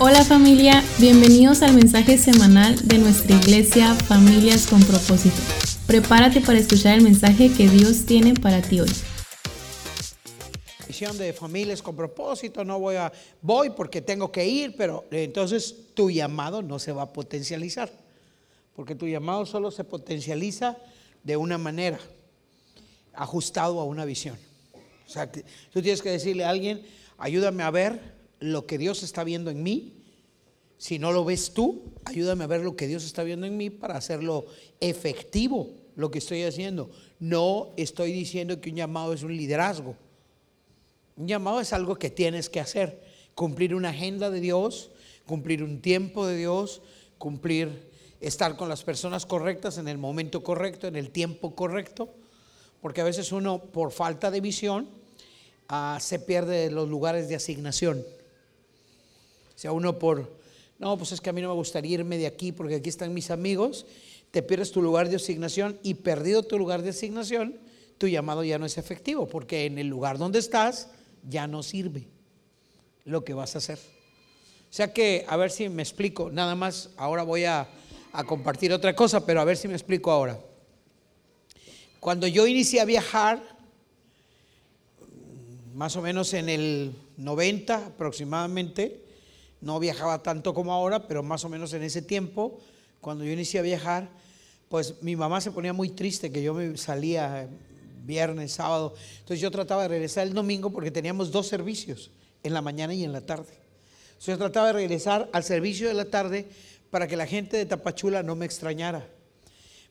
Hola familia, bienvenidos al mensaje semanal de nuestra iglesia Familias con propósito. Prepárate para escuchar el mensaje que Dios tiene para ti hoy. Misión de familias con propósito, no voy a, voy porque tengo que ir, pero entonces tu llamado no se va a potencializar, porque tu llamado solo se potencializa de una manera, ajustado a una visión. O sea, tú tienes que decirle a alguien, ayúdame a ver lo que Dios está viendo en mí. Si no lo ves tú, ayúdame a ver lo que Dios está viendo en mí para hacerlo efectivo, lo que estoy haciendo. No estoy diciendo que un llamado es un liderazgo. Un llamado es algo que tienes que hacer. Cumplir una agenda de Dios, cumplir un tiempo de Dios, cumplir, estar con las personas correctas en el momento correcto, en el tiempo correcto. Porque a veces uno, por falta de visión, ah, se pierde los lugares de asignación sea uno por, no, pues es que a mí no me gustaría irme de aquí porque aquí están mis amigos, te pierdes tu lugar de asignación y perdido tu lugar de asignación, tu llamado ya no es efectivo porque en el lugar donde estás ya no sirve lo que vas a hacer. O sea que, a ver si me explico, nada más, ahora voy a, a compartir otra cosa, pero a ver si me explico ahora. Cuando yo inicié a viajar, más o menos en el 90 aproximadamente, no viajaba tanto como ahora, pero más o menos en ese tiempo, cuando yo inicié a viajar, pues mi mamá se ponía muy triste que yo me salía viernes, sábado. Entonces yo trataba de regresar el domingo porque teníamos dos servicios, en la mañana y en la tarde. Entonces yo trataba de regresar al servicio de la tarde para que la gente de Tapachula no me extrañara.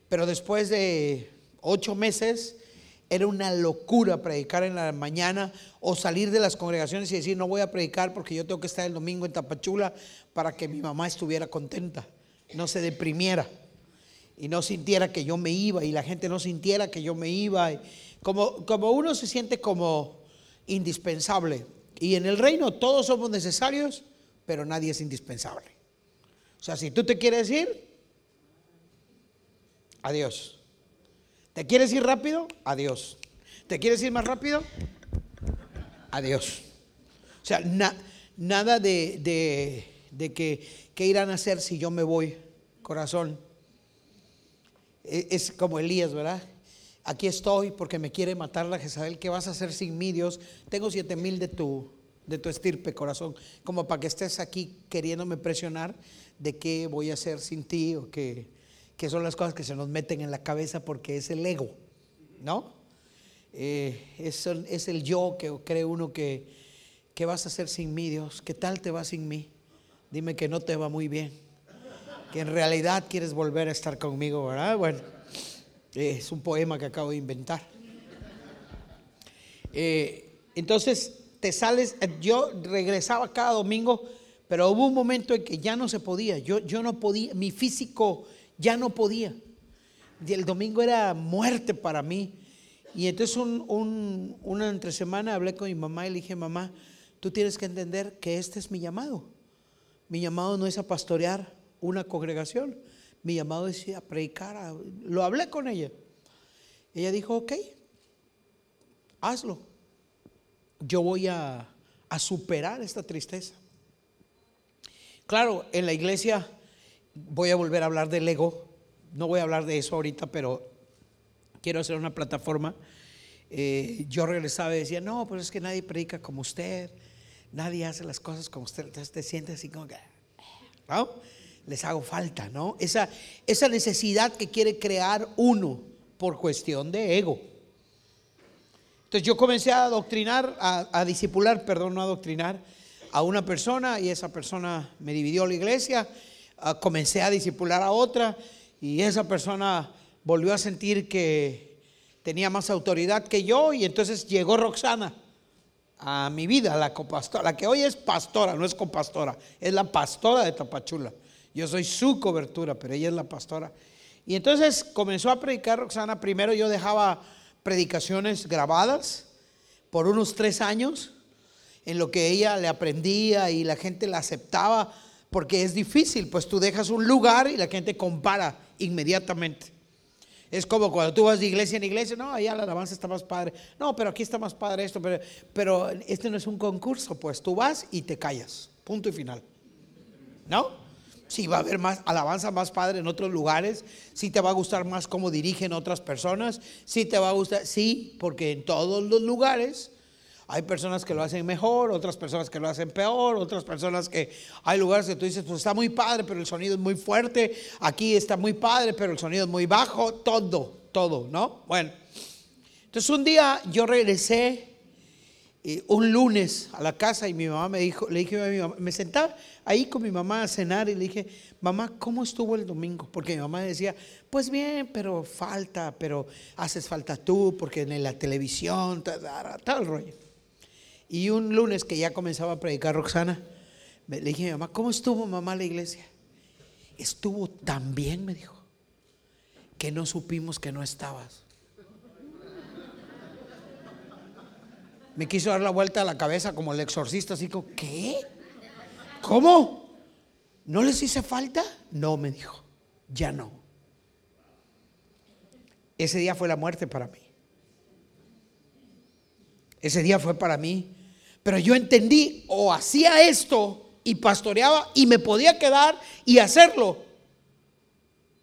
Pero después de ocho meses era una locura predicar en la mañana o salir de las congregaciones y decir, no voy a predicar porque yo tengo que estar el domingo en Tapachula para que mi mamá estuviera contenta, no se deprimiera y no sintiera que yo me iba y la gente no sintiera que yo me iba. Como, como uno se siente como indispensable. Y en el reino todos somos necesarios, pero nadie es indispensable. O sea, si tú te quieres ir, adiós. ¿Te quieres ir rápido? Adiós. ¿Te quieres ir más rápido? Adiós. O sea, nada de, que, ¿qué irán a hacer si yo me voy, corazón? E, es, como Elías, ¿verdad? Aquí estoy porque me quiere matar la Jezabel. ¿Qué vas a hacer sin mí, Dios? Tengo siete mil de tu, de tu estirpe, corazón. Como para que estés aquí queriéndome presionar de qué voy a hacer sin ti o qué que son las cosas que se nos meten en la cabeza porque es el ego, ¿no? Eh, es, es, el yo que cree uno que, ¿qué vas a hacer sin mí, Dios? ¿Qué tal te va sin mí? Dime que no te va muy bien, que en realidad quieres volver a estar conmigo, ¿verdad? Bueno, es un poema que acabo de inventar. Eh, entonces, te sales, yo regresaba cada domingo, pero hubo un momento en que ya no se podía, yo, yo no podía, mi físico ya no podía. Y el domingo era muerte para mí. Y entonces un, una entre semana hablé con mi mamá y le dije, mamá, tú tienes que entender que este es mi llamado. Mi llamado no es a pastorear una congregación. Mi llamado es a predicar. Lo hablé con ella. Ella dijo, ok, hazlo. Yo voy a, a superar esta tristeza. Claro, en la iglesia voy a volver a hablar del ego. No voy a hablar de eso ahorita, pero quiero hacer una plataforma. Eh, yo regresaba y decía, no, pues es que nadie predica como usted, nadie hace las cosas como usted. Entonces te sientes así como que, ¿no? Les hago falta, ¿no? Esa, esa necesidad que quiere crear uno por cuestión de ego. Entonces yo comencé a adoctrinar, a, a disipular, perdón, no a adoctrinar, a una persona y esa persona me dividió la iglesia comencé a disipular a otra y esa persona volvió a sentir que tenía más autoridad que yo y entonces llegó Roxana a mi vida, la copastora, la que hoy es pastora, no es copastora, es la pastora de Tapachula. Yo soy su cobertura, pero ella es la pastora. Y entonces comenzó a predicar Roxana. Primero yo dejaba predicaciones grabadas por unos tres años, en lo que ella le aprendía y la gente la aceptaba porque es difícil, pues tú dejas un lugar y la gente compara inmediatamente. Es como cuando tú vas de iglesia en iglesia, no, allá la alabanza está más padre, no, pero aquí está más padre esto, pero, pero este no es un concurso, pues tú vas y te callas, punto y final. ¿no? Sí va a haber más alabanza más padre en otros lugares, sí te va a gustar más cómo dirigen otras personas, sí te va a gustar, sí, porque en todos los lugares hay personas que lo hacen mejor, otras personas que lo hacen peor, otras personas que hay lugares que tú dices, pues está muy padre, pero el sonido es muy fuerte, aquí está muy padre, pero el sonido es muy bajo, todo, todo, ¿no? Bueno, entonces un día yo regresé eh, un lunes a la casa y mi mamá me dijo, le dije a mi mamá, me sentaba ahí con mi mamá a cenar y le dije, mamá, ¿cómo estuvo el domingo? Porque mi mamá decía, pues bien, pero falta, pero haces falta tú, porque en la televisión, tal, tal rollo. Y un lunes que ya comenzaba a predicar Roxana, le dije a mi mamá, ¿cómo estuvo mamá la iglesia? Estuvo tan bien, me dijo, que no supimos que no estabas. Me quiso dar la vuelta a la cabeza como el exorcista, así como, ¿qué? ¿Cómo? ¿No les hice falta? No, me dijo, ya no. Ese día fue la muerte para mí. Ese día fue para mí. Pero yo entendí, o hacía esto y pastoreaba y me podía quedar y hacerlo.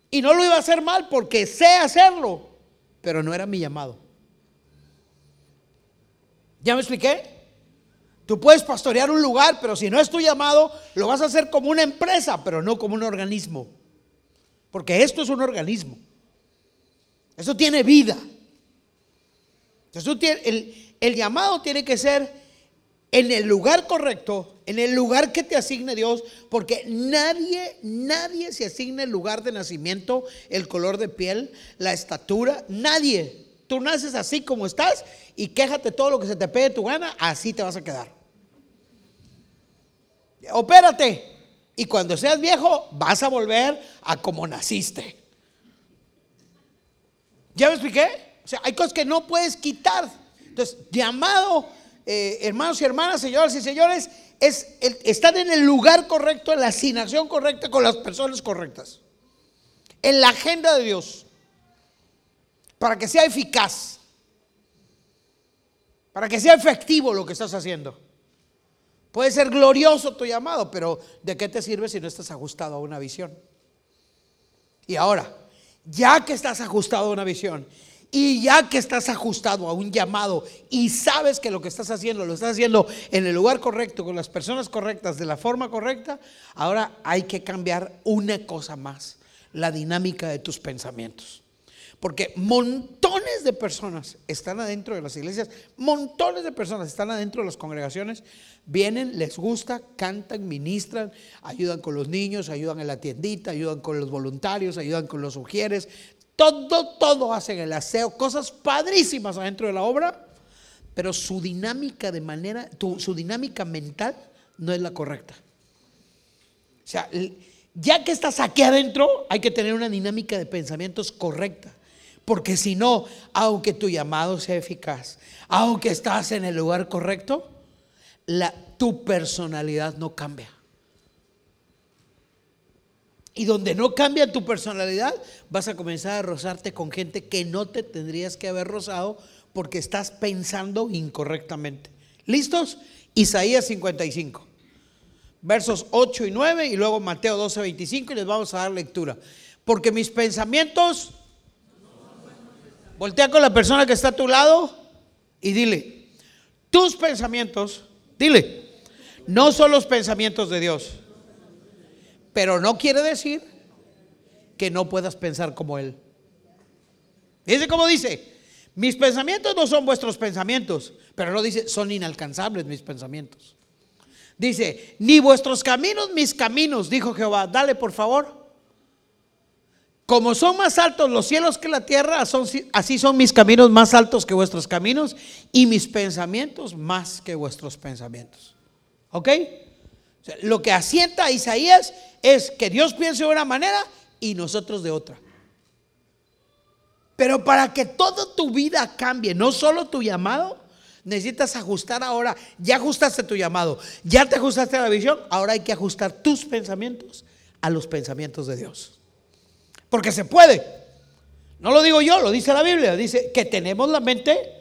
Y no lo iba a hacer mal porque sé hacerlo, pero no era mi llamado. ¿Ya me expliqué? Tú puedes pastorear un lugar, pero si no es tu llamado, lo vas a hacer como una empresa, pero no como un organismo. Porque esto es un organismo. Eso tiene vida. El llamado tiene que ser en el lugar correcto, en el lugar que te asigne Dios, porque nadie, nadie se asigna el lugar de nacimiento, el color de piel, la estatura, nadie. Tú naces así como estás y quéjate todo lo que se te pegue tu gana, así te vas a quedar. Opérate. Y cuando seas viejo, vas a volver a como naciste. ¿Ya me expliqué? O sea, hay cosas que no puedes quitar. Entonces, llamado, eh, hermanos y hermanas, señoras y señores, es estar en el lugar correcto, en la asignación correcta, con las personas correctas. En la agenda de Dios para que sea eficaz, para que sea efectivo lo que estás haciendo. Puede ser glorioso tu llamado, pero ¿de qué te sirve si no estás ajustado a una visión? Y ahora, ya que estás ajustado a una visión y ya que estás ajustado a un llamado y sabes que lo que estás haciendo lo estás haciendo en el lugar correcto, con las personas correctas, de la forma correcta, ahora hay que cambiar una cosa más, la dinámica de tus pensamientos. Porque montones de personas están adentro de las iglesias, montones de personas están adentro de las congregaciones, vienen, les gusta, cantan, ministran, ayudan con los niños, ayudan en la tiendita, ayudan con los voluntarios, ayudan con los ujieres, todo, todo hacen el aseo, cosas padrísimas adentro de la obra, pero su dinámica de manera, su dinámica mental no es la correcta. O sea, ya que estás aquí adentro, hay que tener una dinámica de pensamientos correcta. Porque si no, aunque tu llamado sea eficaz, aunque estás en el lugar correcto, tu personalidad no cambia. Y donde no cambia tu personalidad, vas a comenzar a rozarte con gente que no te tendrías que haber rozado porque estás pensando incorrectamente. ¿Listos? Isaías 55, versos 8 y 9 y luego Mateo 12, 25 y les vamos a dar lectura. Porque mis pensamientos Voltea con la persona que está a tu lado y dile, tus pensamientos, dile, no son los pensamientos de Dios. Pero no quiere decir que no puedas pensar como Él. Dice como dice, mis pensamientos no son vuestros pensamientos, pero no dice, son inalcanzables mis pensamientos. Dice, ni vuestros caminos mis caminos, dijo Jehová, dale por favor. Como son más altos los cielos que la tierra, así son mis caminos más altos que vuestros caminos y mis pensamientos más que vuestros pensamientos. ¿Ok? lo que asienta Isaías es que Dios piense de una manera y nosotros de otra. Pero para que toda tu vida cambie, no solo tu llamado, necesitas ajustar ahora. Ya ajustaste tu llamado, ya te ajustaste a la visión, ahora hay que ajustar tus pensamientos a los pensamientos de Dios. Porque se puede. No lo digo yo, lo dice la Biblia. Dice que tenemos la mente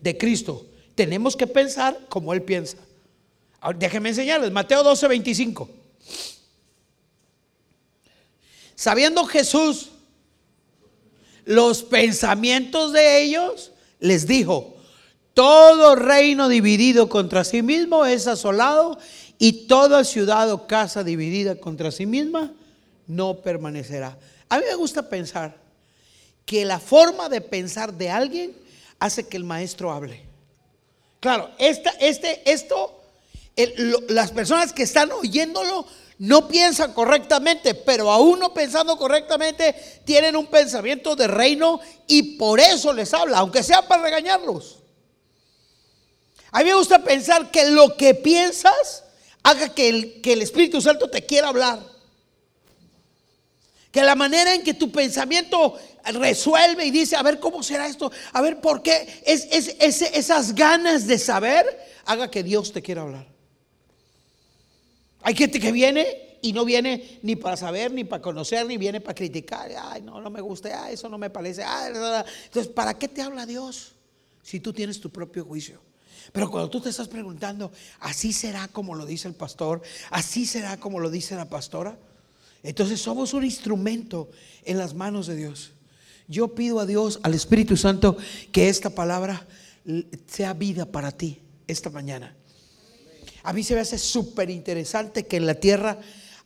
de Cristo. Tenemos que pensar como Él piensa. Ahora, déjenme enseñarles. Mateo 12, 25. Sabiendo Jesús los pensamientos de ellos, les dijo, todo reino dividido contra sí mismo es asolado y toda ciudad o casa dividida contra sí misma no permanecerá. A mí me gusta pensar que la forma de pensar de alguien hace que el maestro hable. Claro, esta, este, esto, las personas que están oyéndolo no piensan correctamente, pero aún no pensando correctamente, tienen un pensamiento de reino y por eso les habla, aunque sea para regañarlos. A mí me gusta pensar que lo que piensas haga que el, que el Espíritu Santo te quiera hablar. Que la manera en que tu pensamiento resuelve y dice, a ver cómo será esto, a ver por qué, es, esas ganas de saber, haga que Dios te quiera hablar. Hay gente que viene y no viene ni para saber, ni para conocer, ni viene para criticar. Ay, no, no me gusta, ay, eso no me parece. entonces, ¿para qué te habla Dios si tú tienes tu propio juicio? Pero cuando tú te estás preguntando, ¿así será como lo dice el pastor? ¿Así será como lo dice la pastora? Entonces somos un instrumento en las manos de Dios. Yo pido a Dios, al Espíritu Santo, que esta palabra sea vida para ti esta mañana. A mí se me hace súper interesante que en la tierra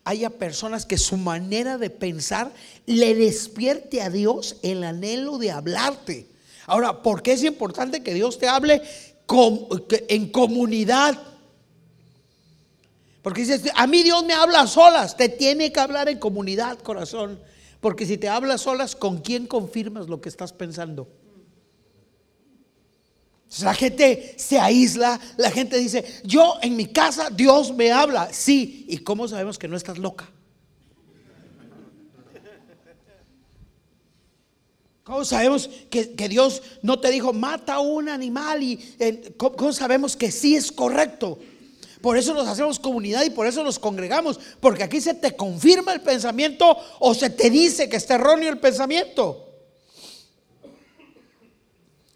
haya personas que su manera de pensar le despierte a Dios el anhelo de hablarte. Ahora, ¿por qué es importante que Dios te hable en comunidad? Porque dices, a mí Dios me habla a solas, te tiene que hablar en comunidad, corazón. Porque si te hablas solas, ¿con quién confirmas lo que estás pensando? La gente se aísla, la gente dice, yo en mi casa Dios me habla. Sí, ¿y cómo sabemos que no estás loca? ¿Cómo sabemos que, Dios no te dijo, mata un animal? ¿Y ¿cómo, sabemos que sí es correcto? Por eso nos hacemos comunidad y por eso nos congregamos, porque aquí se te confirma el pensamiento o se te dice que está erróneo el pensamiento.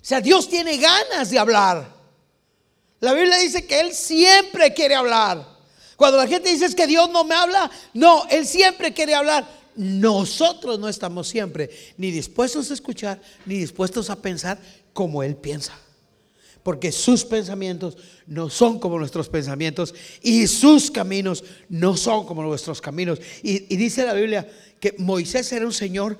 Sea, Dios tiene ganas de hablar. La Biblia dice que Él siempre quiere hablar. Cuando la gente dice que Dios no me habla, no, Él siempre quiere hablar. Nosotros no estamos siempre ni dispuestos a escuchar, ni dispuestos a pensar como Él piensa. Porque sus pensamientos no son como nuestros pensamientos y sus caminos no son como nuestros caminos. Y, dice la Biblia que Moisés era un señor,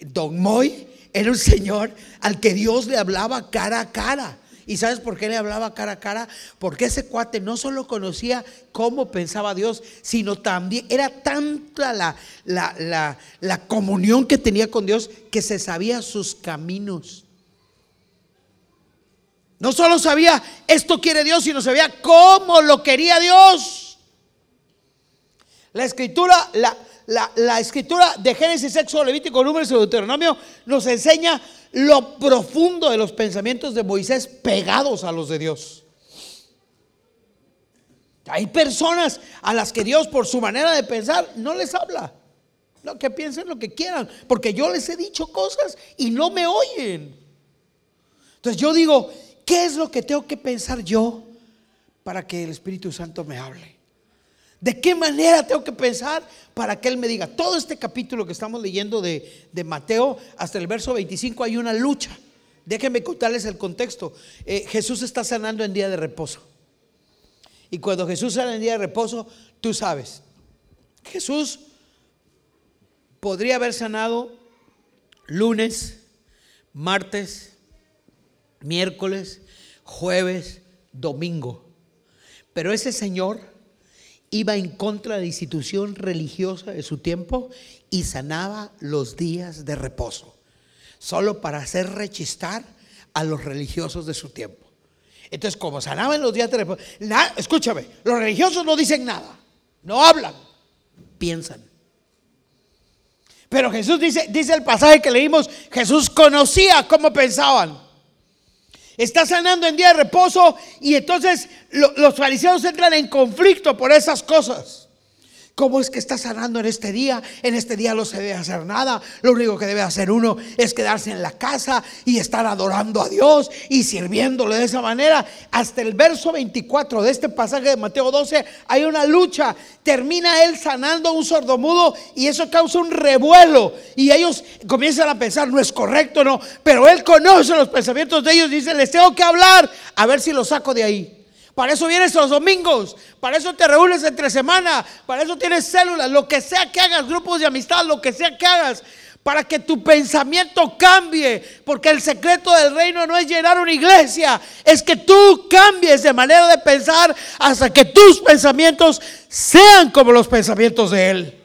don Moy, era un señor al que Dios le hablaba cara a cara. ¿Y sabes por qué le hablaba cara a cara? Porque ese cuate no solo conocía cómo pensaba Dios, sino también era tanta la, la, la, comunión que tenía con Dios que se sabía sus caminos. No solo sabía esto quiere Dios, sino sabía cómo lo quería Dios. La escritura, la, la, escritura de Génesis, Éxodo, Levítico, Números y Deuteronomio nos enseña lo profundo de los pensamientos de Moisés pegados a los de Dios. Hay personas a las que Dios por su manera de pensar no les habla. No, que piensen lo que quieran, porque yo les he dicho cosas y no me oyen. Entonces yo digo, ¿qué es lo que tengo que pensar yo para que el Espíritu Santo me hable? ¿De qué manera tengo que pensar para que Él me diga? Todo este capítulo que estamos leyendo de, Mateo hasta el verso 25 hay una lucha. Déjenme contarles el contexto. Eh, Jesús está sanando en día de reposo. Y cuando Jesús sana en día de reposo, tú sabes, Jesús podría haber sanado lunes, martes, miércoles, jueves, domingo. Pero ese Señor iba en contra de la institución religiosa de su tiempo y sanaba los días de reposo, solo para hacer rechistar a los religiosos de su tiempo. Entonces, como sanaba en los días de reposo, escúchame, los religiosos no dicen nada, no hablan, piensan. Pero Jesús dice, dice el pasaje que leímos, Jesús conocía cómo pensaban. Está sanando en día de reposo y entonces los fariseos entran en conflicto por esas cosas. ¿Cómo es que está sanando en este día? En este día no se debe hacer nada. Lo único que debe hacer uno es quedarse en la casa y estar adorando a Dios y sirviéndole de esa manera. Hasta el verso 24 de este pasaje de Mateo 12 hay una lucha. Termina él sanando un sordomudo y eso causa un revuelo. Y ellos comienzan a pensar, no es correcto, no. Pero él conoce los pensamientos de ellos y dice, les tengo que hablar a ver si lo saco de ahí. Para eso vienes los domingos, para eso te reúnes entre semana, para eso tienes células, lo que sea que hagas, grupos de amistad, lo que sea que hagas, para que tu pensamiento cambie, porque el secreto del reino no es llenar una iglesia, es que tú cambies de manera de pensar hasta que tus pensamientos sean como los pensamientos de Él.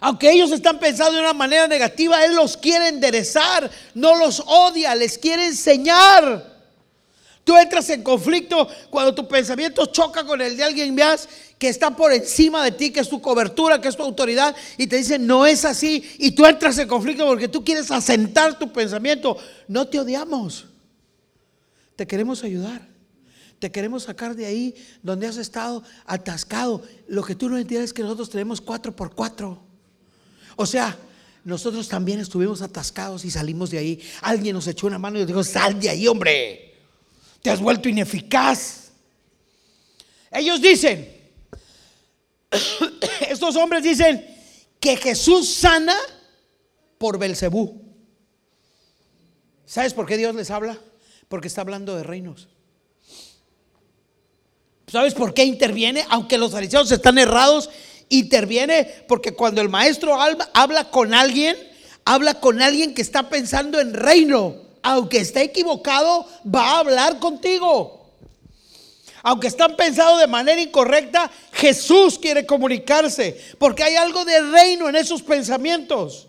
Aunque ellos están pensando de una manera negativa, Él los quiere enderezar, no los odia, les quiere enseñar. Tú entras en conflicto cuando tu pensamiento choca con el de alguien más que está por encima de ti, que es tu cobertura, que es tu autoridad, y te dice, no es así, y tú entras en conflicto porque tú quieres asentar tu pensamiento. No te odiamos, te queremos ayudar. Te queremos sacar de ahí donde has estado atascado. Lo que tú no entiendes es que nosotros tenemos cuatro por cuatro. O sea, nosotros también estuvimos atascados y salimos de ahí. Alguien nos echó una mano y dijo, sal de ahí, hombre te has vuelto ineficaz. Ellos dicen, estos hombres dicen que Jesús sana por Belcebú. ¿Sabes por qué Dios les habla? Porque está hablando de reinos. ¿Sabes por qué interviene? Aunque los fariseos están errados, interviene porque cuando el maestro habla con alguien, habla con alguien que está pensando en reino aunque esté equivocado, va a hablar contigo. Aunque están pensados de manera incorrecta, Jesús quiere comunicarse, porque hay algo de reino en esos pensamientos.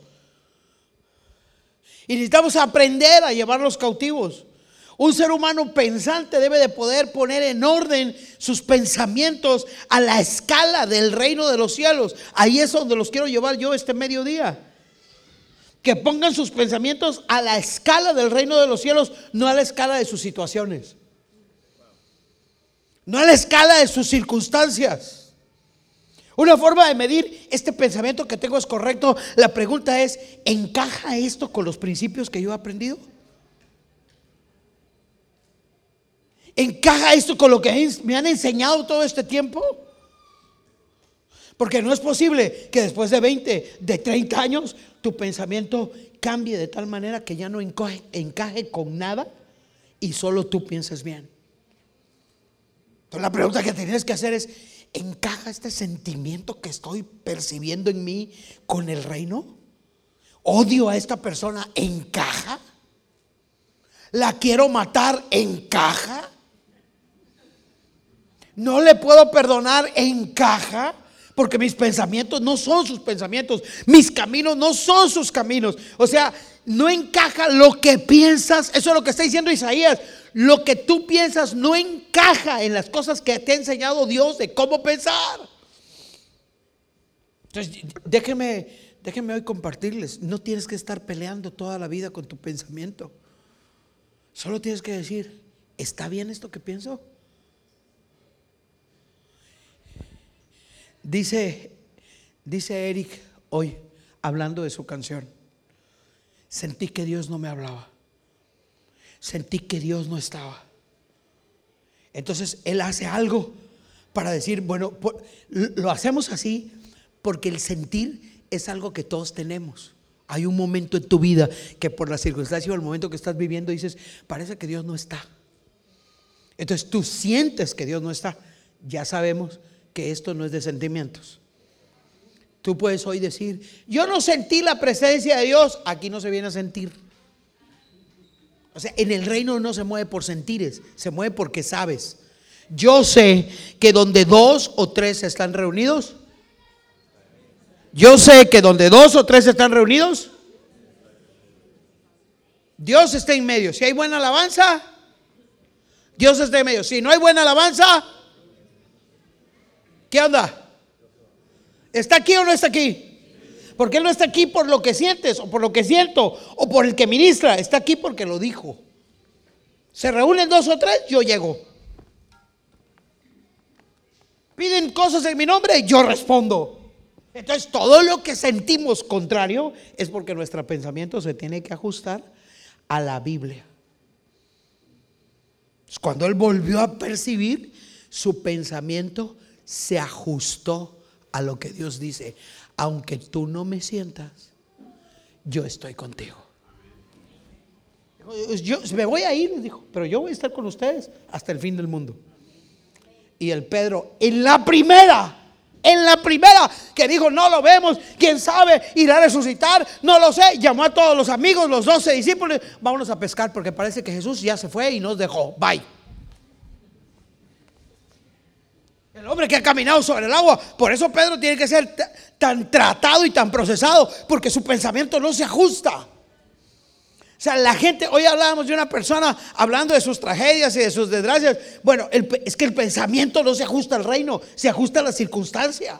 Y necesitamos aprender a llevarlos cautivos. Un ser humano pensante debe de poder poner en orden sus pensamientos a la escala del reino de los cielos. Ahí es donde los quiero llevar yo este mediodía que pongan sus pensamientos a la escala del reino de los cielos, no a la escala de sus situaciones, no a la escala de sus circunstancias. Una forma de medir este pensamiento que tengo es correcto. La pregunta es, ¿encaja esto con los principios que yo he aprendido? ¿Encaja esto con lo que me han enseñado todo este tiempo? Porque no es posible que después de 20, de 30 años, tu pensamiento cambie de tal manera que ya no encaje, con nada y solo tú pienses bien. Entonces la pregunta que tienes que hacer es, ¿encaja este sentimiento que estoy percibiendo en mí con el reino? ¿Odio a esta persona? ¿Encaja? ¿La quiero matar? ¿Encaja? ¿No le puedo perdonar? ¿Encaja? Porque mis pensamientos no son sus pensamientos, mis caminos no son sus caminos. O sea, no encaja lo que piensas, eso es lo que está diciendo Isaías, lo que tú piensas no encaja en las cosas que te ha enseñado Dios de cómo pensar. Entonces, déjeme, déjeme hoy compartirles, no tienes que estar peleando toda la vida con tu pensamiento. Solo tienes que decir, ¿está bien esto que pienso? Dice, dice Eric hoy, hablando de su canción, sentí que Dios no me hablaba. Sentí que Dios no estaba. Entonces Él hace algo para decir, bueno, lo hacemos así porque el sentir es algo que todos tenemos. Hay un momento en tu vida que por la circunstancia o el momento que estás viviendo dices, parece que Dios no está. Entonces tú sientes que Dios no está. Ya sabemos que esto no es de sentimientos. Tú puedes hoy decir, yo no sentí la presencia de Dios, aquí no se viene a sentir. O sea, en el reino no se mueve por sentires, se mueve porque sabes. Yo sé que donde dos o tres están reunidos, yo sé que donde dos o tres están reunidos, Dios está en medio. Si hay buena alabanza, Dios está en medio. Si no hay buena alabanza, ¿Qué anda? ¿Está aquí o no está aquí? Porque Él no está aquí por lo que sientes o por lo que siento o por el que ministra. Está aquí porque lo dijo. Se reúnen dos o tres, yo llego. Piden cosas en mi nombre yo respondo. Entonces todo lo que sentimos contrario es porque nuestro pensamiento se tiene que ajustar a la Biblia. Cuando él volvió a percibir, su pensamiento se ajustó a lo que Dios dice. Aunque tú no me sientas, yo estoy contigo. Yo me voy a ir, dijo, pero yo voy a estar con ustedes hasta el fin del mundo. Y el Pedro, en la primera, en la primera que dijo, no lo vemos, quién sabe, irá a resucitar, no lo sé, llamó a todos los amigos, los doce discípulos, vámonos a pescar porque parece que Jesús ya se fue y nos dejó, bye. El hombre que ha caminado sobre el agua, por eso Pedro tiene que ser tan tratado y tan procesado, porque su pensamiento no se ajusta. O sea, la gente, hoy hablábamos de una persona hablando de sus tragedias y de sus desgracias. Bueno, es que el pensamiento no se ajusta al reino, se ajusta a la circunstancia.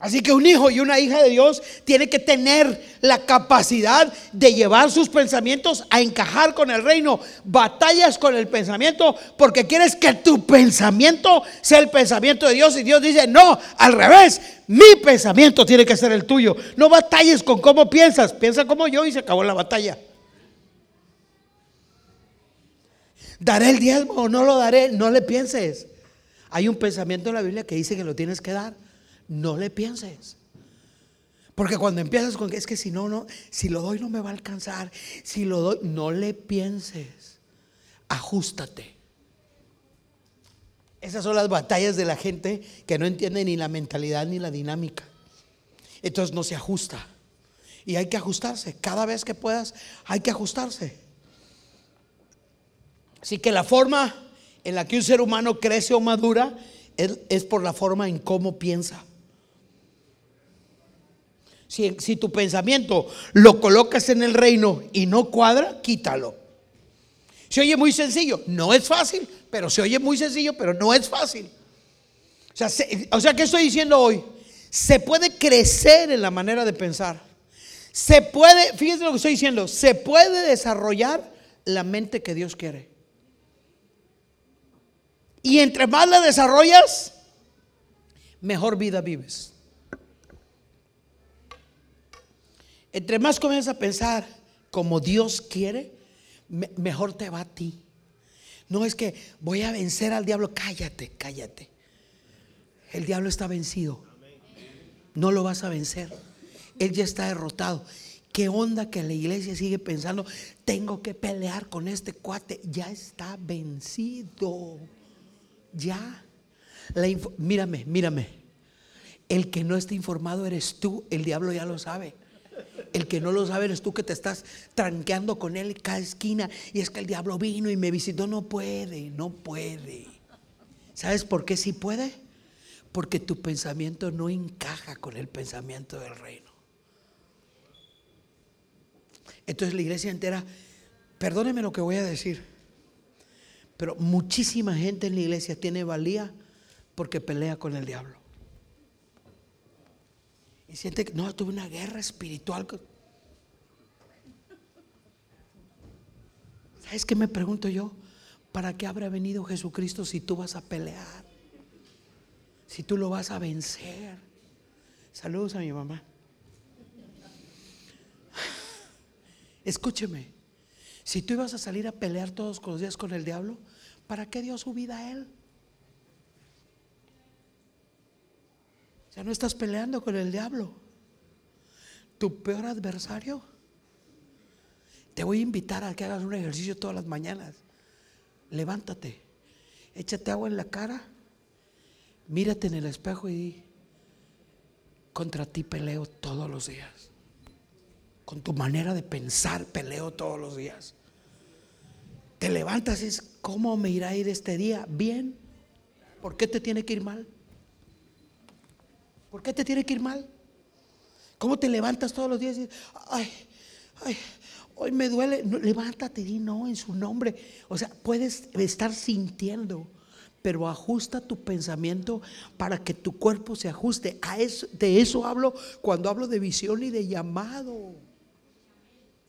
Así que un hijo y una hija de Dios tiene que tener la capacidad de llevar sus pensamientos a encajar con el reino. Batallas con el pensamiento porque quieres que tu pensamiento sea el pensamiento de Dios y Dios dice, no, al revés, mi pensamiento tiene que ser el tuyo. No batalles con cómo piensas, piensa como yo y se acabó la batalla. ¿Daré el diezmo o no lo daré? No le pienses. Hay un pensamiento en la Biblia que dice que lo tienes que dar no le pienses. Porque cuando empiezas con que es que si no, no, si lo doy no me va a alcanzar, si lo doy, no le pienses, ajustate. Esas son las batallas de la gente que no entiende ni la mentalidad ni la dinámica. Entonces no se ajusta. Y hay que ajustarse. Cada vez que puedas, hay que ajustarse. Así que la forma en la que un ser humano crece o madura es, es por la forma en cómo piensa. Si, tu pensamiento lo colocas en el reino y no cuadra, quítalo. Se oye muy sencillo, no es fácil, pero se oye muy sencillo, pero no es fácil. O sea, ¿qué estoy diciendo hoy? Se puede crecer en la manera de pensar. Se puede, fíjense lo que estoy diciendo, se puede desarrollar la mente que Dios quiere. Y entre más la desarrollas, mejor vida vives. Entre más comienzas a pensar como Dios quiere, mejor te va a ti. No es que voy a vencer al diablo, cállate, cállate. El diablo está vencido. No lo vas a vencer. Él ya está derrotado. ¿Qué onda que la iglesia sigue pensando, tengo que pelear con este cuate? Ya está vencido. Ya. mírame, mírame. El que no está informado eres tú. El diablo ya lo sabe. El que no lo sabe eres tú que te estás tranqueando con él cada esquina. Y es que el diablo vino y me visitó. No puede, no puede. ¿Sabes por qué sí puede? Porque tu pensamiento no encaja con el pensamiento del reino. Entonces la iglesia entera, perdóneme lo que voy a decir, pero muchísima gente en la iglesia tiene valía porque pelea con el diablo. Y siente que no, tuve una guerra espiritual. ¿Sabes qué me pregunto yo? ¿Para qué habrá venido Jesucristo si tú vas a pelear? Si tú lo vas a vencer. Saludos a mi mamá. Escúcheme. Si tú ibas a salir a pelear todos los días con el diablo, ¿para qué dio su vida a él? Ya no estás peleando con el diablo. Tu peor adversario. Te voy a invitar a que hagas un ejercicio todas las mañanas. Levántate, échate agua en la cara, mírate en el espejo y di, contra ti peleo todos los días. Con tu manera de pensar peleo todos los días. Te levantas y es, ¿cómo me irá a ir este día? Bien. ¿Por qué te tiene que ir mal? ¿Por qué te tiene que ir mal? ¿Cómo te levantas todos los días y ay, ay, hoy me duele? levántate y no en su nombre. O sea, puedes estar sintiendo, pero ajusta tu pensamiento para que tu cuerpo se ajuste. A eso, de eso hablo cuando hablo de visión y de llamado.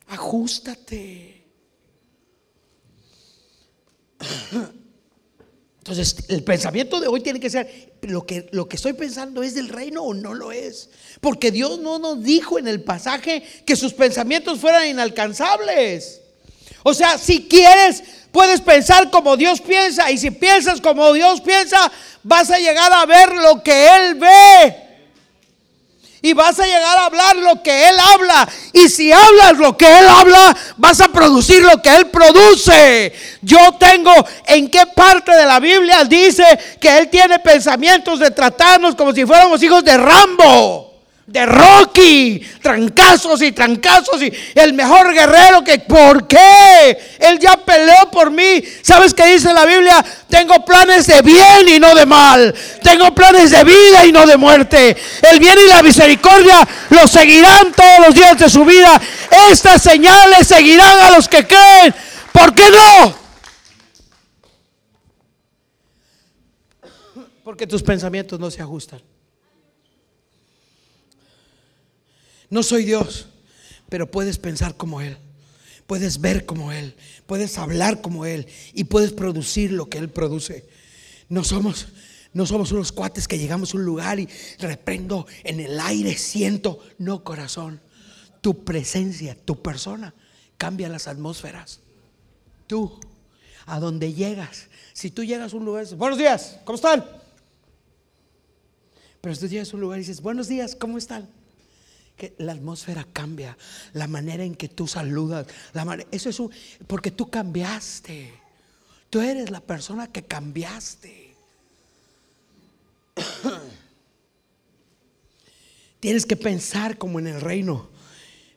Ajustate. Entonces, el pensamiento de hoy tiene que ser, lo que, lo que estoy pensando es del reino o no lo es. Porque Dios no nos dijo en el pasaje que sus pensamientos fueran inalcanzables. O sea, si quieres, puedes pensar como Dios piensa. Y si piensas como Dios piensa, vas a llegar a ver lo que Él ve. Y vas a llegar a hablar lo que Él habla. Y si hablas lo que Él habla, vas a producir lo que Él produce. Yo tengo en qué parte de la Biblia dice que Él tiene pensamientos de tratarnos como si fuéramos hijos de Rambo de Rocky, trancazos y trancazos y el mejor guerrero que, ¿por qué? Él ya peleó por mí. ¿Sabes qué dice la Biblia? Tengo planes de bien y no de mal. Tengo planes de vida y no de muerte. El bien y la misericordia los seguirán todos los días de su vida. Estas señales seguirán a los que creen. ¿Por qué no? Porque tus pensamientos no se ajustan. No soy Dios, pero puedes pensar como Él. Puedes ver como Él, puedes hablar como Él y puedes producir lo que Él produce. No somos, no somos unos cuates que llegamos a un lugar y reprendo en el aire, siento. No, corazón. Tu presencia, tu persona cambia las atmósferas. Tú, a donde llegas. Si tú llegas a un lugar buenos días, ¿cómo están? Pero si tú llegas a un lugar y dices, buenos días, ¿cómo están? Que la atmósfera cambia, la manera en que tú saludas, la eso es un, porque tú cambiaste. Tú eres la persona que cambiaste. Tienes que pensar como en el reino.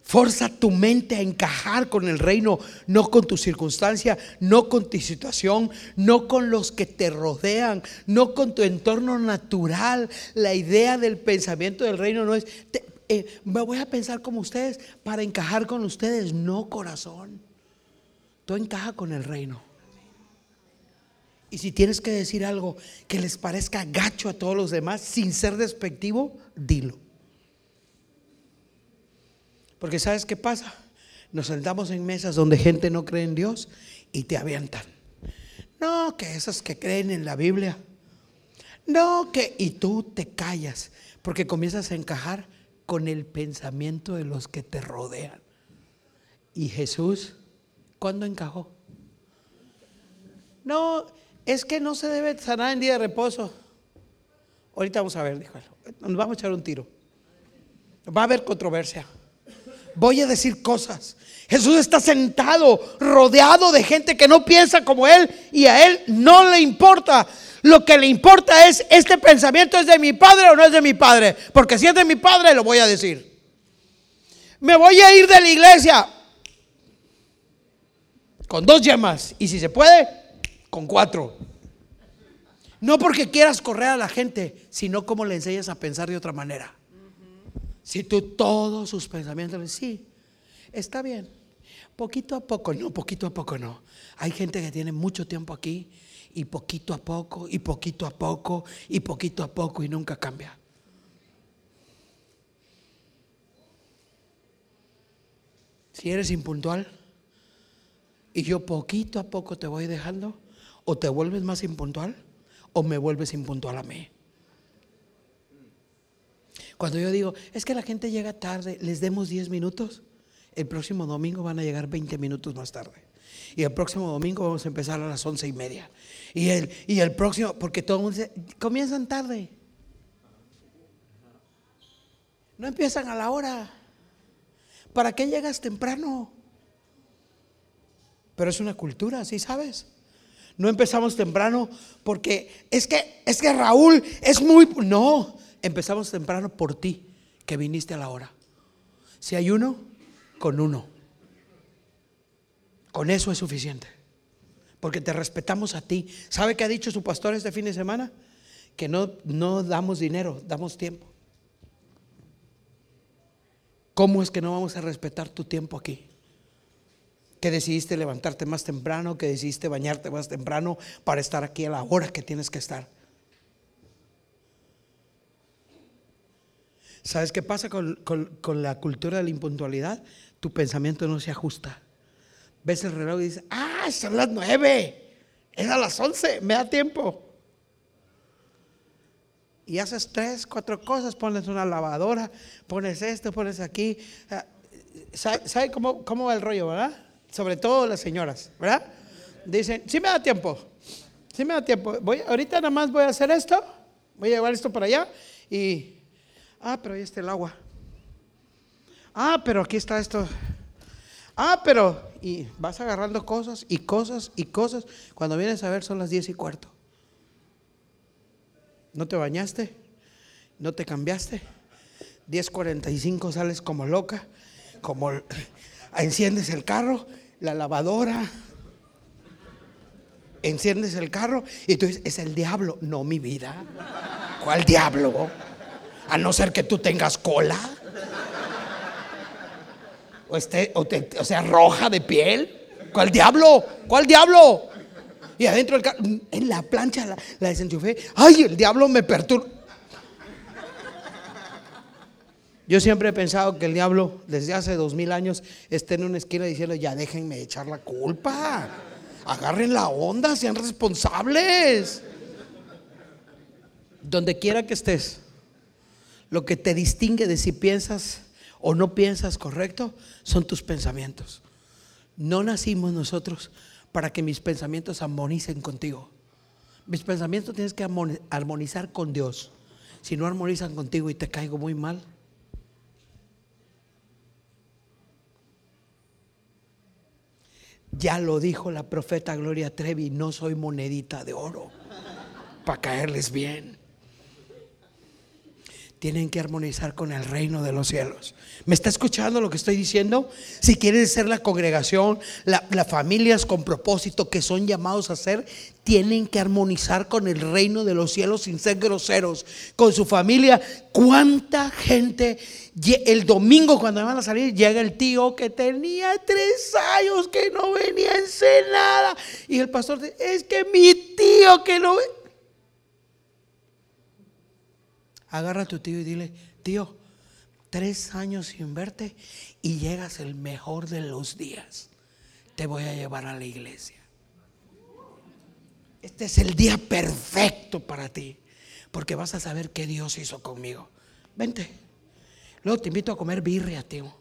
Forza tu mente a encajar con el reino, no con tu circunstancia, no con tu situación, no con los que te rodean, no con tu entorno natural. La idea del pensamiento del reino no es, eh, me voy a pensar como ustedes para encajar con ustedes. No, corazón. Tú encaja con el reino. Y si tienes que decir algo que les parezca gacho a todos los demás, sin ser despectivo, dilo. Porque ¿sabes qué pasa? Nos sentamos en mesas donde gente no cree en Dios y te avientan. No, que esas que creen en la Biblia. No, que... Y tú te callas porque comienzas a encajar con el pensamiento de los que te rodean. Y Jesús, ¿cuándo encajó? No, es que no se debe sanar en día de reposo. Ahorita vamos a ver, dijo. Nos vamos a echar un tiro. Va a haber controversia. Voy a decir cosas. Jesús está sentado, rodeado de gente que no piensa como él y a él no le importa lo que le importa es, ¿este pensamiento es de mi padre o no es de mi padre? Porque si es de mi padre, lo voy a decir. Me voy a ir de la iglesia con dos yemas y si se puede, con cuatro. No porque quieras correr a la gente, sino como le enseñas a pensar de otra manera. Si tú todos sus pensamientos, sí, está bien. Poquito a poco, no, poquito a poco no. Hay gente que tiene mucho tiempo aquí y poquito a poco, y poquito a poco, y poquito a poco, y nunca cambia. Si eres impuntual y yo poquito a poco te voy dejando, o te vuelves más impuntual, o me vuelves impuntual a mí. Cuando yo digo, es que la gente llega tarde, les demos 10 minutos, el próximo domingo van a llegar 20 minutos más tarde. Y el próximo domingo vamos a empezar a las once y media. Y el, y el próximo, porque todo el mundo dice, comienzan tarde. No empiezan a la hora. ¿Para qué llegas temprano? Pero es una cultura, ¿sí sabes? No empezamos temprano porque es que es que Raúl es muy no, empezamos temprano por ti que viniste a la hora. Si hay uno, con uno. Con eso es suficiente. Porque te respetamos a ti. ¿Sabe qué ha dicho su pastor este fin de semana? Que no, no damos dinero, damos tiempo. ¿Cómo es que no vamos a respetar tu tiempo aquí? Que decidiste levantarte más temprano, que decidiste bañarte más temprano para estar aquí a la hora que tienes que estar. ¿Sabes qué pasa con, con la cultura de la impuntualidad? Tu pensamiento no se ajusta ves el reloj y dices, ah, son las nueve. Es a las 11, me da tiempo. Y haces tres, cuatro cosas, pones una lavadora, pones esto, pones aquí. Ah, ¿Sabe, cómo, cómo va el rollo, verdad? Sobre todo las señoras, ¿verdad? Dicen, sí me da tiempo, sí me da tiempo. Voy, ahorita nada más voy a hacer esto, voy a llevar esto para allá y, ah, pero ahí está el agua. Ah, pero aquí está esto. Ah, pero, y vas agarrando cosas y cosas y cosas. Cuando vienes a ver son las diez y cuarto. ¿No te bañaste? ¿No te cambiaste? 10.45 sales como loca, como enciendes el carro, la lavadora, enciendes el carro y tú dices, es el diablo. No, mi vida. ¿Cuál diablo? A no ser que tú tengas cola. O, esté, o, sea, roja de piel. ¿Cuál diablo? ¿Cuál diablo? Y adentro del carro, en la plancha la, la desenchufé. ¡Ay, el diablo me perturba! Yo siempre he pensado que el diablo, desde hace dos mil años, está en una esquina diciendo: Ya déjenme echar la culpa. Agarren la onda, sean responsables. Donde quiera que estés, lo que te distingue de si piensas o no piensas correcto son tus pensamientos. No nacimos nosotros para que mis pensamientos armonicen contigo. Mis pensamientos tienes que armonizar con Dios. Si no armonizan contigo y te caigo muy mal. Ya lo dijo la profeta Gloria Trevi, no soy monedita de oro para caerles bien tienen que armonizar con el reino de los cielos. ¿Me está escuchando lo que estoy diciendo? Si quieren ser la congregación, las familias con propósito que son llamados a ser, tienen que armonizar con el reino de los cielos sin ser groseros, con su familia. ¿Cuánta gente el domingo cuando van a salir llega el tío que tenía tres años que no venía en nada y el pastor dice, es que mi tío que no agarra a tu tío y dile, tío, tres años sin verte y llegas el mejor de los días. Te voy a llevar a la iglesia. Este es el día perfecto para ti, porque vas a saber qué Dios hizo conmigo. Vente. Luego te invito a comer birria, tío.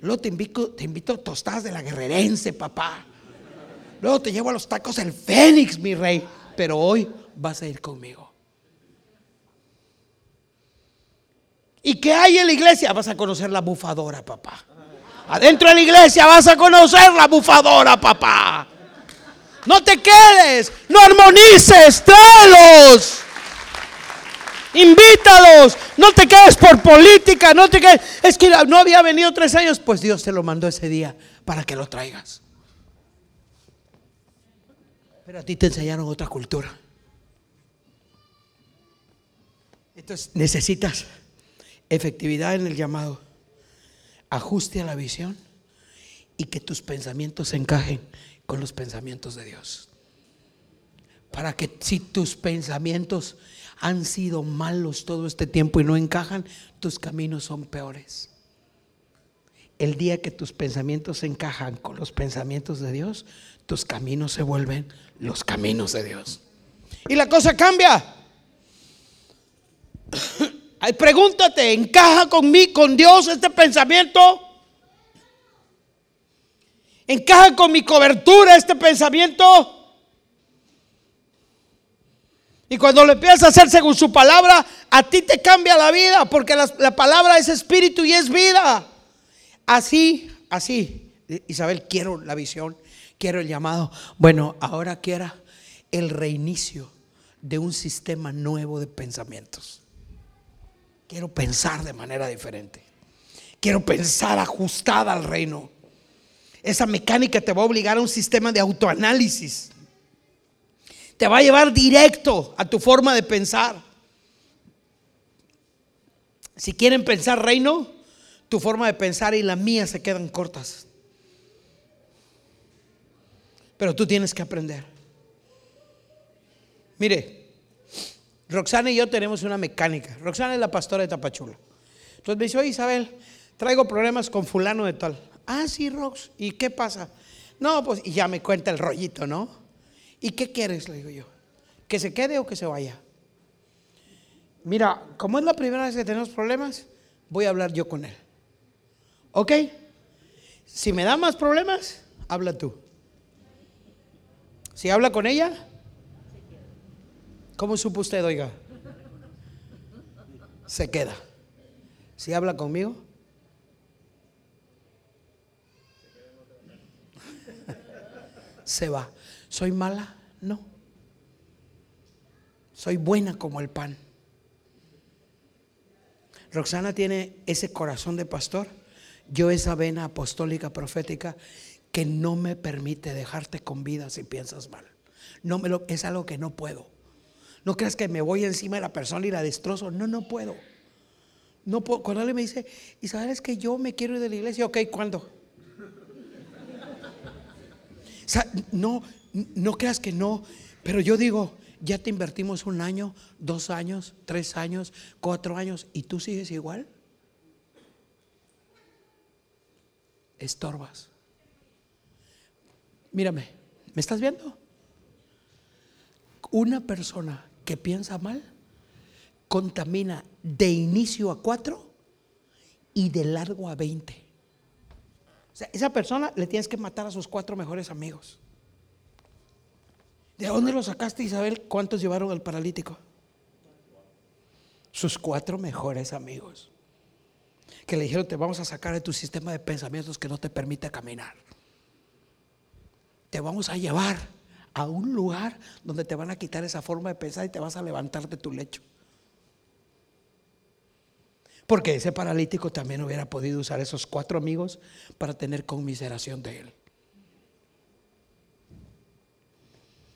Luego te invito, te invito a tostadas de la guerrerense, papá. Luego te llevo a los tacos el Fénix, mi rey. Pero hoy vas a ir conmigo. ¿Y qué hay en la iglesia? Vas a conocer la bufadora, papá. Adentro de la iglesia vas a conocer la bufadora, papá. No te quedes, no armonices, tráelos. Invítalos, no te quedes por política, no te quedes. Es que no había venido tres años, pues Dios te lo mandó ese día para que lo traigas. Pero a ti te enseñaron otra cultura. Entonces necesitas efectividad en el llamado, ajuste a la visión y que tus pensamientos se encajen con los pensamientos de Dios. Para que si tus pensamientos han sido malos todo este tiempo y no encajan, tus caminos son peores. El día que tus pensamientos se encajan con los pensamientos de Dios, tus caminos se vuelven los caminos de Dios. Y la cosa cambia. Ay, pregúntate, ¿encaja con mí, con Dios este pensamiento? ¿Encaja con mi cobertura este pensamiento? Y cuando lo empiezas a hacer según su palabra, a ti te cambia la vida, porque la, la palabra es espíritu y es vida. Así, así. Isabel, quiero la visión, quiero el llamado. Bueno, ahora quiera el reinicio de un sistema nuevo de pensamientos. Quiero pensar de manera diferente. Quiero pensar ajustada al reino. Esa mecánica te va a obligar a un sistema de autoanálisis. Te va a llevar directo a tu forma de pensar. Si quieren pensar reino, tu forma de pensar y la mía se quedan cortas. Pero tú tienes que aprender. Mire, Roxana y yo tenemos una mecánica. Roxana es la pastora de Tapachula. Entonces me dice, oye Isabel, traigo problemas con fulano de tal. Ah, sí, Rox. ¿Y qué pasa? No, pues y ya me cuenta el rollito, ¿no? ¿Y qué quieres? Le digo yo. ¿Que se quede o que se vaya? Mira, como es la primera vez que tenemos problemas, voy a hablar yo con él. ¿Ok? Si me da más problemas, habla tú. Si habla con ella, ¿cómo supo usted, oiga? Se queda. Si habla conmigo, se va. ¿Soy mala? No. Soy buena como el pan. Roxana tiene ese corazón de pastor, yo esa vena apostólica profética que no me permite dejarte con vida si piensas mal. No me lo, es algo que no puedo. No creas que me voy encima de la persona y la destrozo. No, no puedo. No puedo. Cuando alguien me dice, y sabes que yo me quiero ir de la iglesia, ok, ¿cuándo? O sea, no, no creas que no, pero yo digo, ya te invertimos un año, dos años, tres años, cuatro años y tú sigues igual. Estorbas. Mírame, ¿me estás viendo? Una persona que piensa mal contamina de inicio a cuatro y de largo a veinte. O sea, esa persona le tienes que matar a sus cuatro mejores amigos. ¿De dónde lo sacaste, Isabel? ¿Cuántos llevaron al paralítico? Sus cuatro mejores amigos. Que le dijeron, te vamos a sacar de tu sistema de pensamientos que no te permite caminar. Te vamos a llevar a un lugar donde te van a quitar esa forma de pensar y te vas a levantar de tu lecho. Porque ese paralítico también hubiera podido usar esos cuatro amigos para tener conmiseración de él.